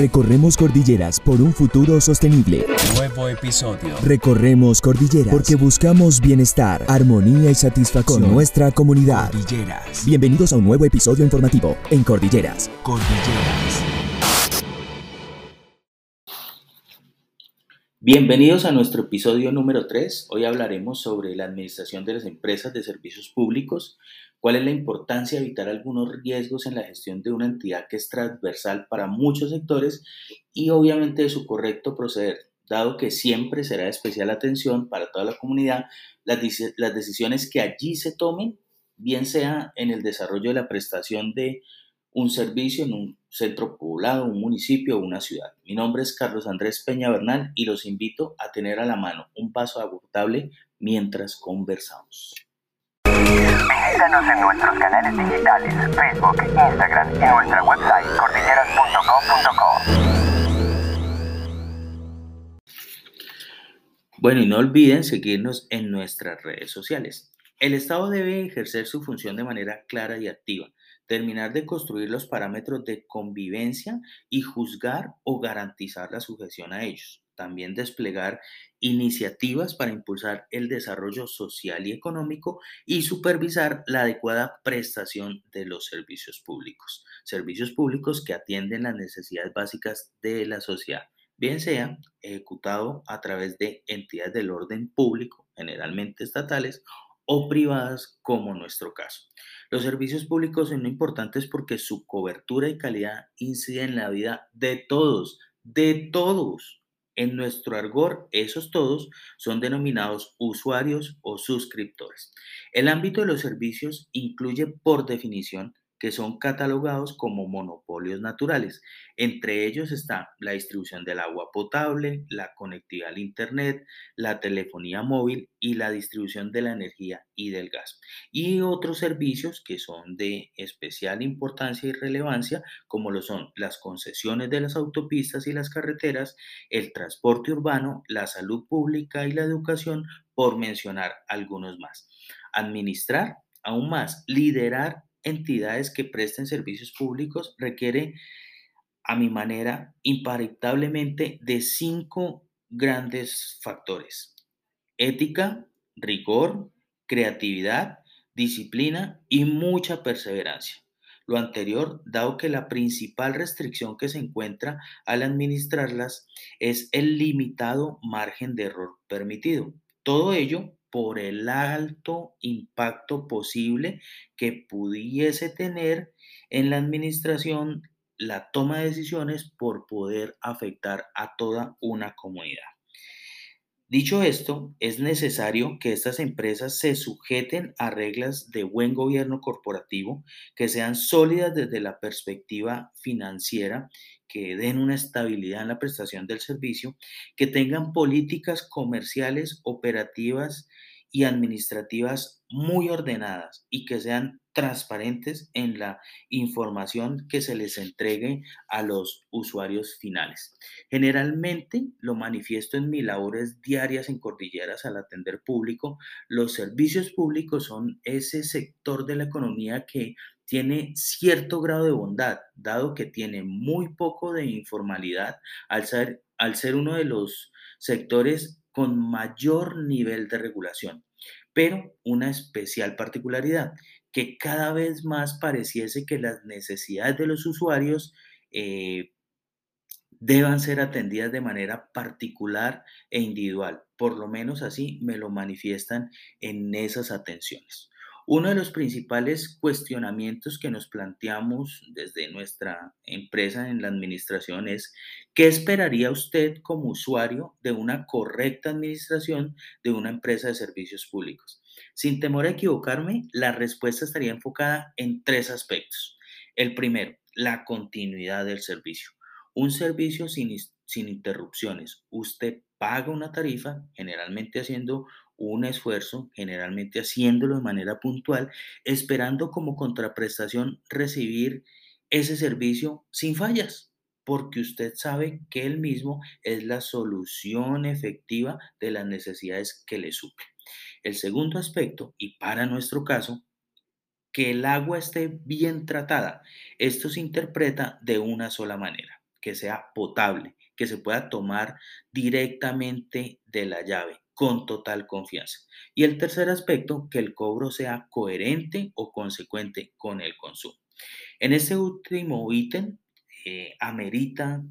Recorremos cordilleras por un futuro sostenible. Nuevo episodio. Recorremos cordilleras porque buscamos bienestar, armonía y satisfacción con nuestra comunidad. Cordilleras. Bienvenidos a un nuevo episodio informativo en Cordilleras. Cordilleras. Bienvenidos a nuestro episodio número 3. Hoy hablaremos sobre la administración de las empresas de servicios públicos, cuál es la importancia de evitar algunos riesgos en la gestión de una entidad que es transversal para muchos sectores y obviamente de su correcto proceder, dado que siempre será de especial atención para toda la comunidad las, las decisiones que allí se tomen, bien sea en el desarrollo de la prestación de un servicio en un centro poblado, un municipio o una ciudad. Mi nombre es Carlos Andrés Peña Bernal y los invito a tener a la mano un paso agotable mientras conversamos. Visítanos en nuestros canales digitales, Facebook, Instagram y nuestra website cordilleras.com.co. Bueno, y no olviden seguirnos en nuestras redes sociales. El Estado debe ejercer su función de manera clara y activa terminar de construir los parámetros de convivencia y juzgar o garantizar la sujeción a ellos. También desplegar iniciativas para impulsar el desarrollo social y económico y supervisar la adecuada prestación de los servicios públicos. Servicios públicos que atienden las necesidades básicas de la sociedad, bien sea ejecutado a través de entidades del orden público, generalmente estatales, o privadas, como nuestro caso. Los servicios públicos son importantes porque su cobertura y calidad inciden en la vida de todos, de todos. En nuestro argor, esos todos son denominados usuarios o suscriptores. El ámbito de los servicios incluye por definición que son catalogados como monopolios naturales. Entre ellos está la distribución del agua potable, la conectividad al Internet, la telefonía móvil y la distribución de la energía y del gas. Y otros servicios que son de especial importancia y relevancia, como lo son las concesiones de las autopistas y las carreteras, el transporte urbano, la salud pública y la educación, por mencionar algunos más. Administrar aún más, liderar entidades que presten servicios públicos requiere, a mi manera, imparentablemente de cinco grandes factores. Ética, rigor, creatividad, disciplina y mucha perseverancia. Lo anterior, dado que la principal restricción que se encuentra al administrarlas es el limitado margen de error permitido. Todo ello por el alto impacto posible que pudiese tener en la administración la toma de decisiones por poder afectar a toda una comunidad. Dicho esto, es necesario que estas empresas se sujeten a reglas de buen gobierno corporativo que sean sólidas desde la perspectiva financiera, que den una estabilidad en la prestación del servicio, que tengan políticas comerciales, operativas y administrativas muy ordenadas y que sean transparentes en la información que se les entregue a los usuarios finales. Generalmente lo manifiesto en mis labores diarias en cordilleras al atender público. Los servicios públicos son ese sector de la economía que tiene cierto grado de bondad, dado que tiene muy poco de informalidad al ser, al ser uno de los sectores con mayor nivel de regulación, pero una especial particularidad, que cada vez más pareciese que las necesidades de los usuarios eh, deban ser atendidas de manera particular e individual. Por lo menos así me lo manifiestan en esas atenciones. Uno de los principales cuestionamientos que nos planteamos desde nuestra empresa en la administración es, ¿qué esperaría usted como usuario de una correcta administración de una empresa de servicios públicos? Sin temor a equivocarme, la respuesta estaría enfocada en tres aspectos. El primero, la continuidad del servicio. Un servicio sin, sin interrupciones. Usted paga una tarifa, generalmente haciendo un esfuerzo, generalmente haciéndolo de manera puntual, esperando como contraprestación recibir ese servicio sin fallas, porque usted sabe que él mismo es la solución efectiva de las necesidades que le suple. El segundo aspecto, y para nuestro caso, que el agua esté bien tratada. Esto se interpreta de una sola manera que sea potable, que se pueda tomar directamente de la llave con total confianza. Y el tercer aspecto, que el cobro sea coherente o consecuente con el consumo. En este último ítem, eh, amerita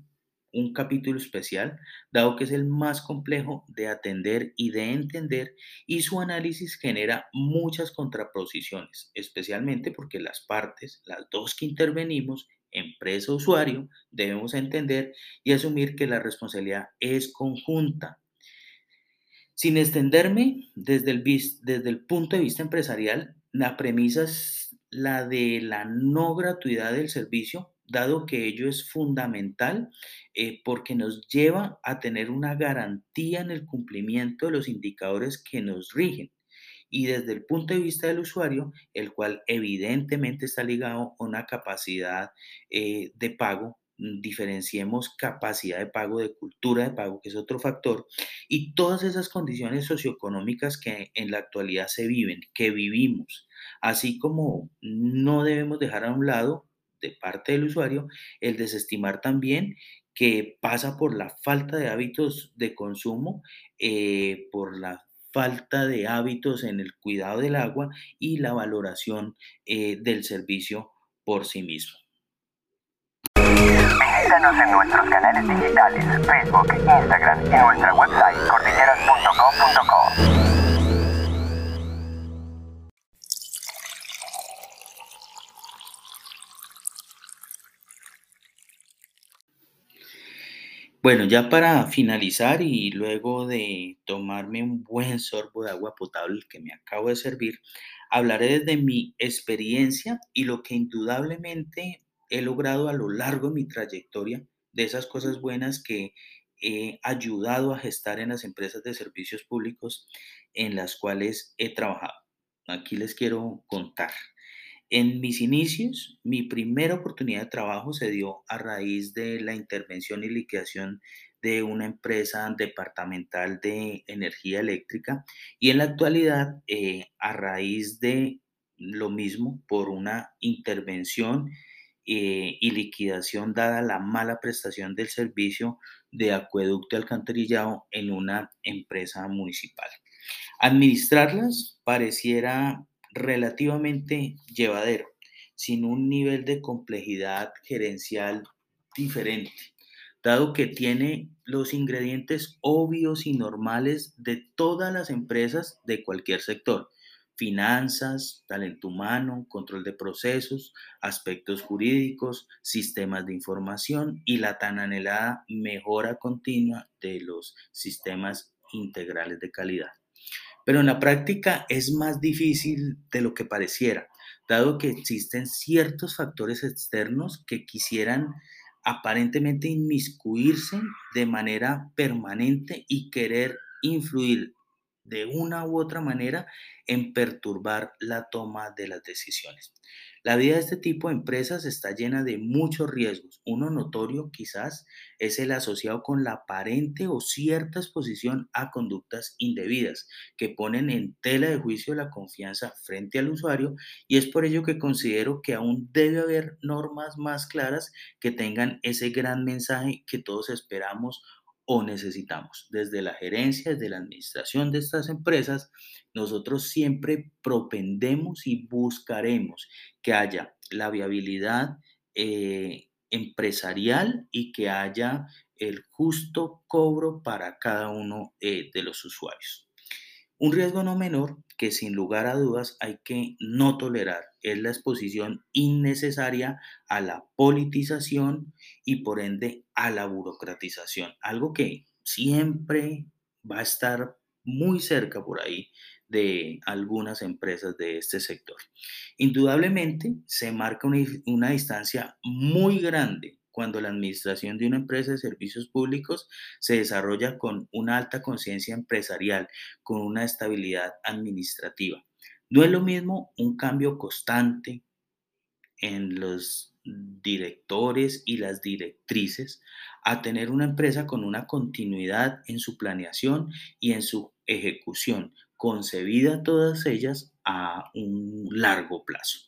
un capítulo especial, dado que es el más complejo de atender y de entender, y su análisis genera muchas contraposiciones, especialmente porque las partes, las dos que intervenimos, empresa-usuario, debemos entender y asumir que la responsabilidad es conjunta. Sin extenderme desde el, punto de vista empresarial, la premisa es la de la no gratuidad del servicio dado que ello es fundamental eh, porque nos lleva a tener una garantía en el cumplimiento de los indicadores que nos rigen. Y desde el punto de vista del usuario, el cual evidentemente está ligado a una capacidad eh, de pago, diferenciemos capacidad de pago de cultura de pago, que es otro factor, y todas esas condiciones socioeconómicas que en la actualidad se viven, que vivimos, así como no debemos dejar a un lado de parte del usuario, el desestimar también que pasa por la falta de hábitos de consumo, eh, por la falta de hábitos en el cuidado del agua y la valoración eh, del servicio por sí mismo. Visítanos en nuestros canales digitales, Facebook, Instagram y nuestra website cordilleras.com.co. Bueno, ya para finalizar y luego de tomarme un buen sorbo de agua potable que me acabo de servir, hablaré desde mi experiencia y lo que indudablemente he logrado a lo largo de mi trayectoria, de esas cosas buenas que he ayudado a gestar en las empresas de servicios públicos en las cuales he trabajado. Aquí les quiero contar. En mis inicios, mi primera oportunidad de trabajo se dio a raíz de la intervención y liquidación de una empresa departamental de energía eléctrica y en la actualidad eh, a raíz de lo mismo por una intervención eh, y liquidación dada la mala prestación del servicio de acueducto y alcantarillado en una empresa municipal. Administrarlas pareciera relativamente llevadero, sin un nivel de complejidad gerencial diferente, dado que tiene los ingredientes obvios y normales de todas las empresas de cualquier sector. Finanzas, talento humano, control de procesos, aspectos jurídicos, sistemas de información y la tan anhelada mejora continua de los sistemas integrales de calidad. Pero en la práctica es más difícil de lo que pareciera, dado que existen ciertos factores externos que quisieran aparentemente inmiscuirse de manera permanente y querer influir de una u otra manera en perturbar la toma de las decisiones. La vida de este tipo de empresas está llena de muchos riesgos. Uno notorio quizás es el asociado con la aparente o cierta exposición a conductas indebidas que ponen en tela de juicio la confianza frente al usuario y es por ello que considero que aún debe haber normas más claras que tengan ese gran mensaje que todos esperamos o necesitamos. Desde la gerencia, desde la administración de estas empresas, nosotros siempre propendemos y buscaremos que haya la viabilidad eh, empresarial y que haya el justo cobro para cada uno eh, de los usuarios. Un riesgo no menor que sin lugar a dudas hay que no tolerar es la exposición innecesaria a la politización y por ende a la burocratización, algo que siempre va a estar muy cerca por ahí de algunas empresas de este sector. Indudablemente se marca una, distancia muy grande cuando la administración de una empresa de servicios públicos se desarrolla con una alta conciencia empresarial, con una estabilidad administrativa. No es lo mismo un cambio constante en los directores y las directrices a tener una empresa con una continuidad en su planeación y en su ejecución, concebida todas ellas a un largo plazo.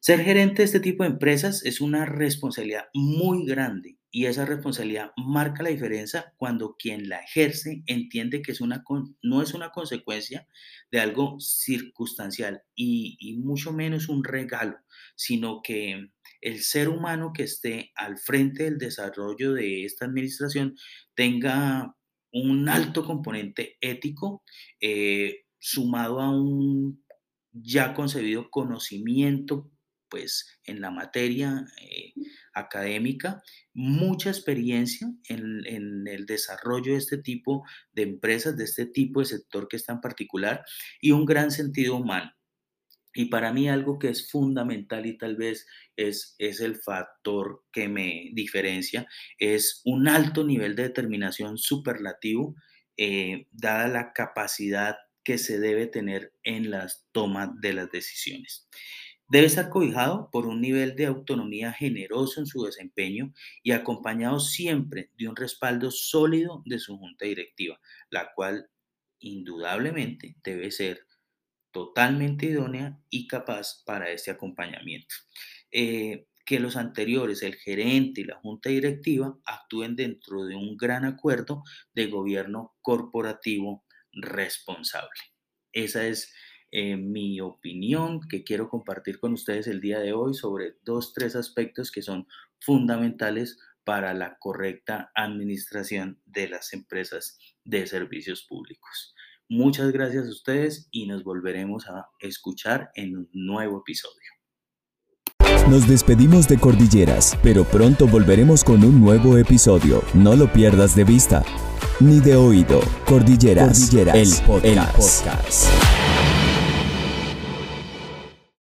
Ser gerente de este tipo de empresas es una responsabilidad muy grande y esa responsabilidad marca la diferencia cuando quien la ejerce entiende que es una no es una consecuencia de algo circunstancial y, mucho menos un regalo, sino que el ser humano que esté al frente del desarrollo de esta administración tenga un alto componente ético eh, sumado a un ya concebido conocimiento pues en la materia eh, académica, mucha experiencia en, en, el desarrollo de este tipo de empresas, de este tipo de sector que está en particular, y un gran sentido humano. Y para mí algo que es fundamental y tal vez es, es el factor que me diferencia, es un alto nivel de determinación superlativo, eh, dada la capacidad que se debe tener en las tomas de las decisiones. Debe estar cobijado por un nivel de autonomía generoso en su desempeño y acompañado siempre de un respaldo sólido de su junta directiva, la cual indudablemente debe ser totalmente idónea y capaz para este acompañamiento. Eh, que los anteriores, el gerente y la junta directiva, actúen dentro de un gran acuerdo de gobierno corporativo responsable. Esa es eh, mi opinión que quiero compartir con ustedes el día de hoy sobre dos, tres aspectos que son fundamentales para la correcta administración de las empresas de servicios públicos. Muchas gracias a ustedes y nos volveremos a escuchar en un nuevo episodio. Nos despedimos de Cordilleras, pero pronto volveremos con un nuevo episodio. No lo pierdas de vista ni de oído. Cordilleras, el podcast.